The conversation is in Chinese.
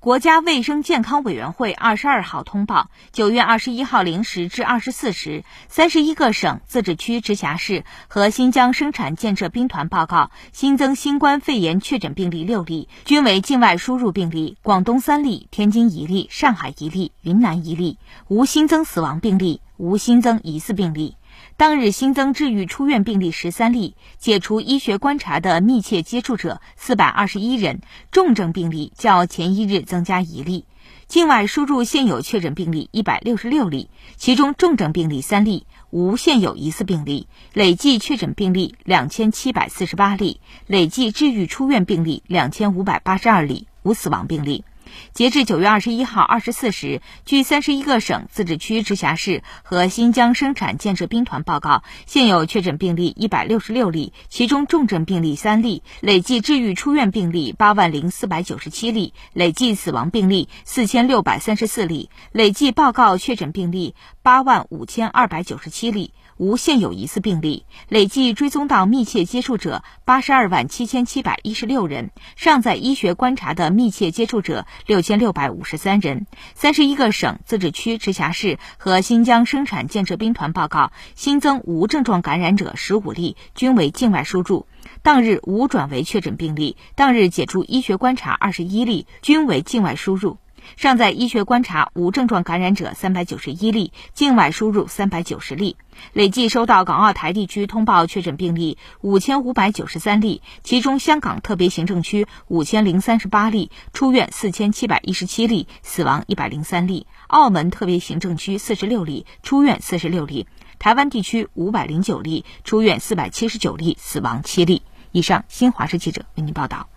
国家卫生健康委员会二十二号通报，九月二十一号零时至二十四时，三十一个省、自治区、直辖市和新疆生产建设兵团报告新增新冠肺炎确诊病例六例，均为境外输入病例，广东三例，天津一例，上海一例，云南一例，无新增死亡病例，无新增疑似病例。当日新增治愈出院病例十三例，解除医学观察的密切接触者四百二十一人，重症病例较前一日增加一例。境外输入现有确诊病例一百六十六例，其中重症病例三例，无现有疑似病例。累计确诊病例两千七百四十八例，累计治愈出院病例两千五百八十二例，无死亡病例。截至九月二十一号二十四时，据三十一个省、自治区、直辖市和新疆生产建设兵团报告，现有确诊病例一百六十六例，其中重症病例三例，累计治愈出院病例八万零四百九十七例，累计死亡病例四千六百三十四例，累计报告确诊病例八万五千二百九十七例，无现有疑似病例，累计追踪到密切接触者八十二万七千七百一十六人，尚在医学观察的密切接触者。六千六百五十三人，三十一个省、自治区、直辖市和新疆生产建设兵团报告新增无症状感染者十五例，均为境外输入。当日无转为确诊病例，当日解除医学观察二十一例，均为境外输入。尚在医学观察无症状感染者三百九十一例，境外输入三百九十例。累计收到港澳台地区通报确诊病例五千五百九十三例，其中香港特别行政区五千零三十八例，出院四千七百一十七例，死亡一百零三例；澳门特别行政区四十六例，出院四十六例；台湾地区五百零九例，出院四百七十九例，死亡七例。以上，新华社记者为您报道。